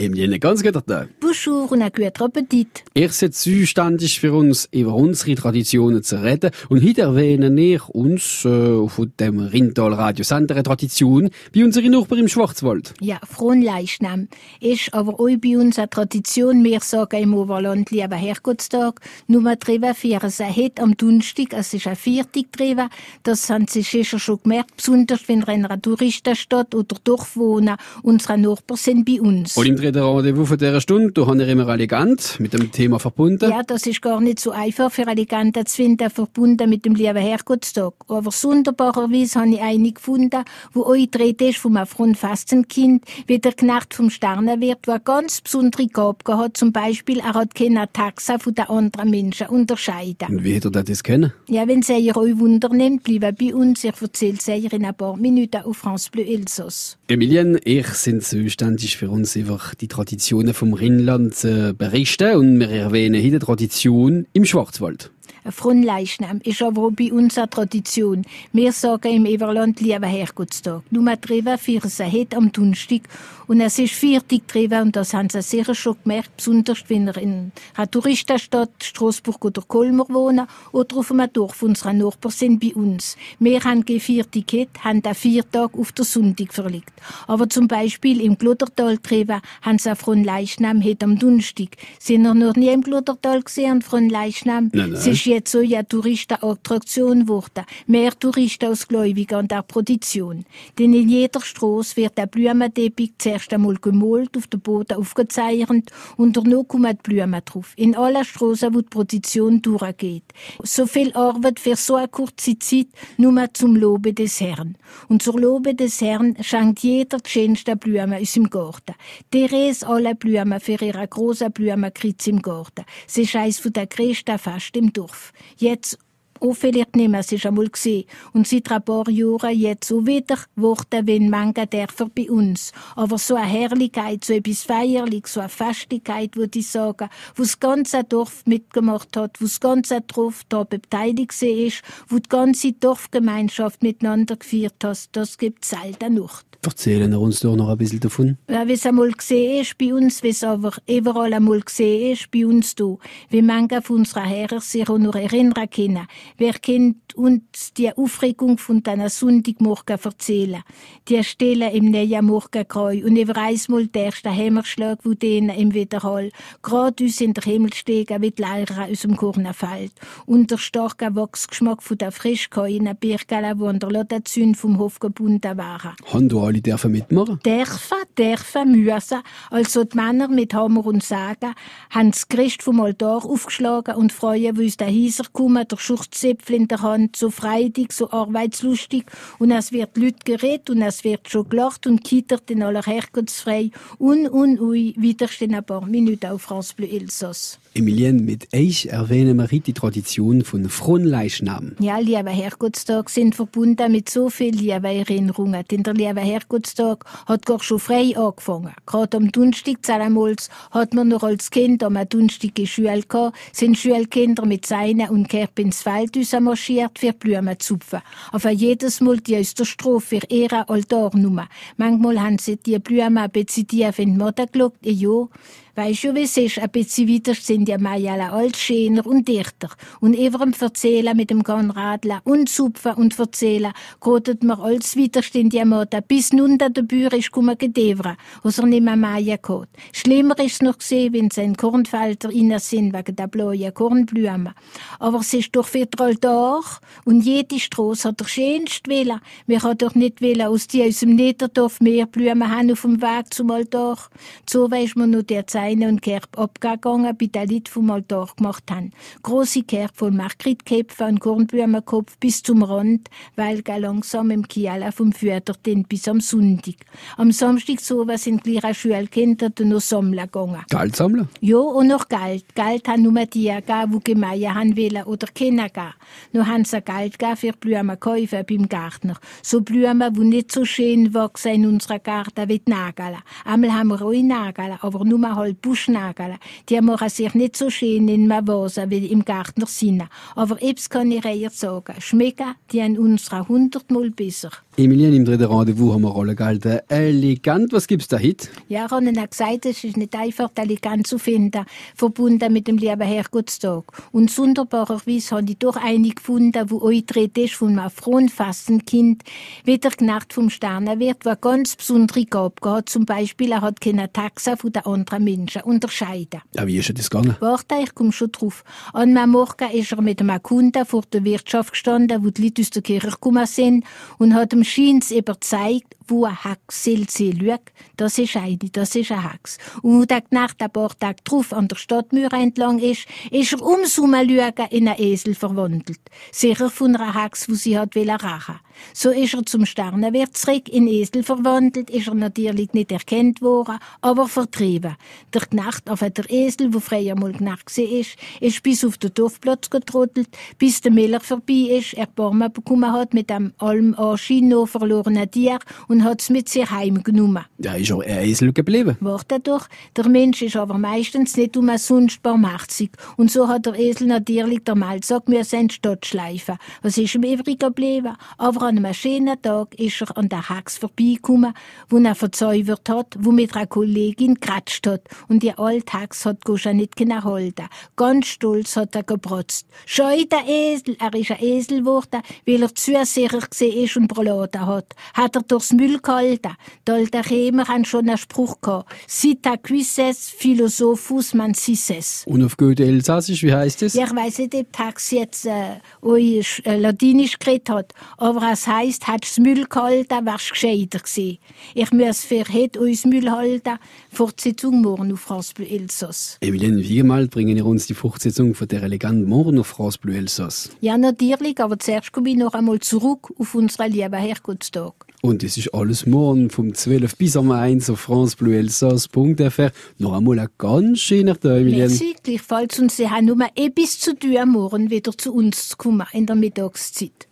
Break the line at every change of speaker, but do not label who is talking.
Emilie, ganz guter Tag.
Bonjour und einen guten Appetit.
Ihr seid zuständig für uns, über unsere Traditionen zu reden. Und heute erwähnen wir uns äh, von dem Rindtal Radiosender eine Tradition wie unsere Nachbarn im Schwarzwald.
Ja, frohen Leichnam. Ist aber auch bei uns eine Tradition. Wir sagen im Oberland lieber Herrgottstag. Nummer drüber feiern sie heute am Donnerstag, es ist ein Viertag drüber. Das haben sie sicher schon gemerkt, besonders wenn in einer Touristenstadt oder Dorf wohnen. Unsere Nachbarn sind bei uns.
Rendezvous von dieser Stunde, haben wir immer elegant mit dem Thema verbunden.
Ja, das ist gar nicht so einfach für Alicante zu finden, verbunden mit dem lieben Herrgottstag. Aber sonderbarerweise habe ich eine gefunden, wo euch dreht ist vom Afron Fastenkind, wie der Knecht vom Sternenwirt, der eine ganz besondere Gabe hat. Zum Beispiel, er hat keine Taxa von den anderen Menschen unterscheiden.
Und wie hätte er das kennen?
Ja, wenn ihr euch Wunder nimmt, bleiben bei uns. Ich erzähle es in ein paar Minuten auf France Bleu Elsass.
Emilien, ich sind zuständig für uns einfach die Traditionen vom Rheinland zu berichten und wir erwähnen hier die Tradition im Schwarzwald.
Ein Fronleichnam ist aber auch bei uns eine Tradition. Wir sagen im Everland lieber Herrgottstag. Nur drüber feiern sie heute am Donnerstag. Und es ist Viertag drüber und das haben sie sicher schon gemerkt, besonders wenn ihr in einer Touristenstadt, Straßburg oder Kolmer wohnen oder auf einem Dorf unserer Nachbarn sind bei uns. Wir haben kein Viertag heute, haben den Viertag auf der Sonntag verlegt. Aber zum Beispiel im Glottertal drüber haben sie Fronleichnam heute am Donnerstag. Sind ihr noch nie im Glottertal gesehen, Fronleichnam?
Nein, nein.
Ist jetzt so ja Touristenattraktion geworden. Mehr Touristen als Gläubige an der Produktion. Denn in jeder Straße wird der Blumenteppich zuerst einmal gemalt, auf dem Boden aufgezeichnet und danach kommen die Blumen drauf. In allen Straßen, wo die Produktion durchgeht. So viel Arbeit für so eine kurze Zeit, nur zum Lobe des Herrn. Und zur Lobe des Herrn schenkt jeder die schönsten Blumen aus dem Garten. Therese alle Blumen für ihre große Blumenkritz im Garten. Sie eines von der größten Fest im Dorf. Jetzt auch vielleicht nicht mehr, es ist einmal gesehen. Und seit ein paar Jahren jetzt auch wieder worden, wenn manche Dörfer bei uns. Aber so eine Herrlichkeit, so etwas Feierliches, so eine Festigkeit, würde ich sagen, wo das ganze Dorf mitgemacht hat, wo das ganze Dorf da beteiligt gewesen ist, wo die ganze Dorfgemeinschaft miteinander gefeiert hat, das gibt es selten noch.
Erzählen wir uns doch noch ein bisschen davon.
Ja, wie es einmal gesehen ist bei uns, wie es aber überall einmal gesehen ist bei uns da, wie manche von unseren Herren sich auch noch erinnern können. Wer kennt uns die Aufregung von diesen Sonntagmorgen erzählen? Die Stelle im neuen Morgengrau und über einmal der erste Hämmerschlag, wo denen im Widerhall gerade uns in der Himmel steigen wie die Leier aus dem Kornfeld. Und der starke Wachsgeschmack von der frisch gehauenen Birkele, wo an der Lodazün vom Hof gebunden waren.
Haben du alle dürfen mitmachen?
Dürfen, dürfen, müssen. Also die Männer mit Hammer und Sagen haben das Christ vom Altar aufgeschlagen und freuen, wie uns der Heiser kommen, der Schurzzäpfel in der Hand, so freudig, so arbeitslustig. Und es wird Leute geredet und es wird schon gelacht und kittert in aller Herkunftsfrei. Und, und, ui, wieder stehen ein paar Minuten auf France Bleu Elsass.
Emilien, mit euch erwähnen wir die Tradition von Fronleichnam.
Ja, lieber Herrgottstag sind verbunden mit so viel lieben Erinnerungen. Denn der liebe Herrgottstag hat gar schon frei angefangen. Gerade am Donnerstag zusammenmals hat man noch als Kind am Donnerstag in Schule gehabt, sind Schulkinder mit Seinen und Kerb ins Feld marschiert für Blumen zu zupfen. Aber jedes Mal die aus der Strophe für ihre Altarnummer. Manchmal haben sie die Blumen ein bisschen tief in die Mutter gelegt, ja. Weisst du, wie es ist? Ein bisschen weiter sind die Mayala als schöner und dichter. Und ihrem Verzählen mit dem Konradler und Zupfen und Verzählen geht mir als weiterst in die Mutter, bis nun der Bühr ist kummer gedevra, was er nicht mehr Maya gehabt. Schlimmer ist noch gesehen, wenn sie in Kornfelder innen sind, wegen der blauen Kornblumen. Aber es ist doch den Altar und jede Straße hat der schönste Wille. Wir haben doch nicht wollen, aus die aus dem Niederdorf mehr Blumen haben auf dem Weg zum Altar. So weisst man nur der Seine und Kerb abgegangen, bei der Leute vom Altar gemacht haben. Große Kerb voll Margritkäpfe und Kornblumenkopf bis zum Rand, weil gar langsam im Kiala vom Führer den bis am Sonntag. Am Samstag so was sind kleine Schulkinder noch sammeln gegangen.
Geld sammeln?
Ja, und noch Geld. Geld haben nur die gegeben, die gemein haben wollen oder können geben. Nur haben sie Geld gegeben für Blumenkäufe beim Gärtner. So Blumen, die nicht so schön wachsen in unserer Garten wie die Nagel. Einmal haben wir auch Nagel, aber nur halt Buschnagel. Die machen sich nicht so schön in Vase wie im Gärtner Sinne. Aber etwas kann ich eher sagen. Schmecken, die an unserer hundertmal besser.
Emilien, im dritten Rendezvous haben wir Rolle gehalten. Elegant, was gibt's da heute?
Ja, Ronnen hat gesagt, es ist nicht einfach, elegant zu finden, verbunden mit dem lieben Herrgottstag. Und sonderbarerweise habe ich doch einige gefunden, wo dreht ist von einem frohenfasten Kind, wieder Nacht vom Sternenwirt, wo eine ganz besondere Gabe hat. Zum Beispiel, er hat keine Taxa von den anderen Menschen unterscheiden.
Ja, wie ist das gegangen?
Warte, ich komme schon drauf. An einem Morgen ist er mit einem Kunden vor der Wirtschaft gestanden, wo die Leute aus der Kirche gekommen sind, und hat ihm Scheins überzeugt, wo ein Hex sie schauen. Das ist eine, das ist ein Hex. Und wo der Nacht ein paar Tage drauf an der Stadtmauer entlang ist, ist er ums Schauen in einen Esel verwandelt. Sicher von einer Hex, wo sie hat rachen so ist er zum Sternenwirt zurück, in Esel verwandelt, ist er natürlich nicht erkannt worden, aber vertrieben. Der Knecht, auf der Esel, wo früher mal Knecht war, ist, bis auf den Dorfplatz getrottelt, bis der Miller vorbei ist, er Barme bekommen hat mit dem allem Anscheinend verlorenen Tier und hat es mit sich heimgenommen.
Ja, ist auch ein Esel geblieben.
Warte doch, der Mensch ist aber meistens nicht umsonst barmherzig. Und so hat der Esel natürlich der Malsack müssen in die Stadt schleifen. Was ist ihm übrig geblieben? Aber an einem schönen Tag ist er an der Hex vorbeigekommen, wo er verzaubert hat, wo mit einer Kollegin geratscht hat. Und die alte Hex hat Goscha nicht halten. Ganz stolz hat er geprotzt. Schau, der Esel, er ist ein Esel geworden, weil er zu sehr gesehen ist und Broladen hat. Hat er durchs Müll gehalten. Die alten Chemer haben schon einen Spruch gehabt. Sita quises philosophus mancises.
Und auf Goethe Elsassisch, wie heißt es?
Ja, ich weiss nicht, ob Hex jetzt äh, euch, äh, Latinisch geredet hat, aber das heisst, hättest du Müll gehalten, wärst du gescheiter gewesen. Ich muss für heute uns Müll halten, Fortsetzung morgen auf France Bleu Elsass.
Emilien, wie mal bringen ihr uns die Fortsetzung von der Eleganten morgen auf France Bleu Elsass?
Ja, natürlich, aber zuerst komme ich noch einmal zurück auf unseren lieben Herrgottstag.
Und es ist alles morgen vom 12 bis am 1 auf francebleuelsass.fr. Noch einmal ein ganz schöner Tag, Emilien.
Merci, gleichfalls. Und Sie haben nur etwas zu tun, morgen wieder zu uns zu kommen in der Mittagszeit.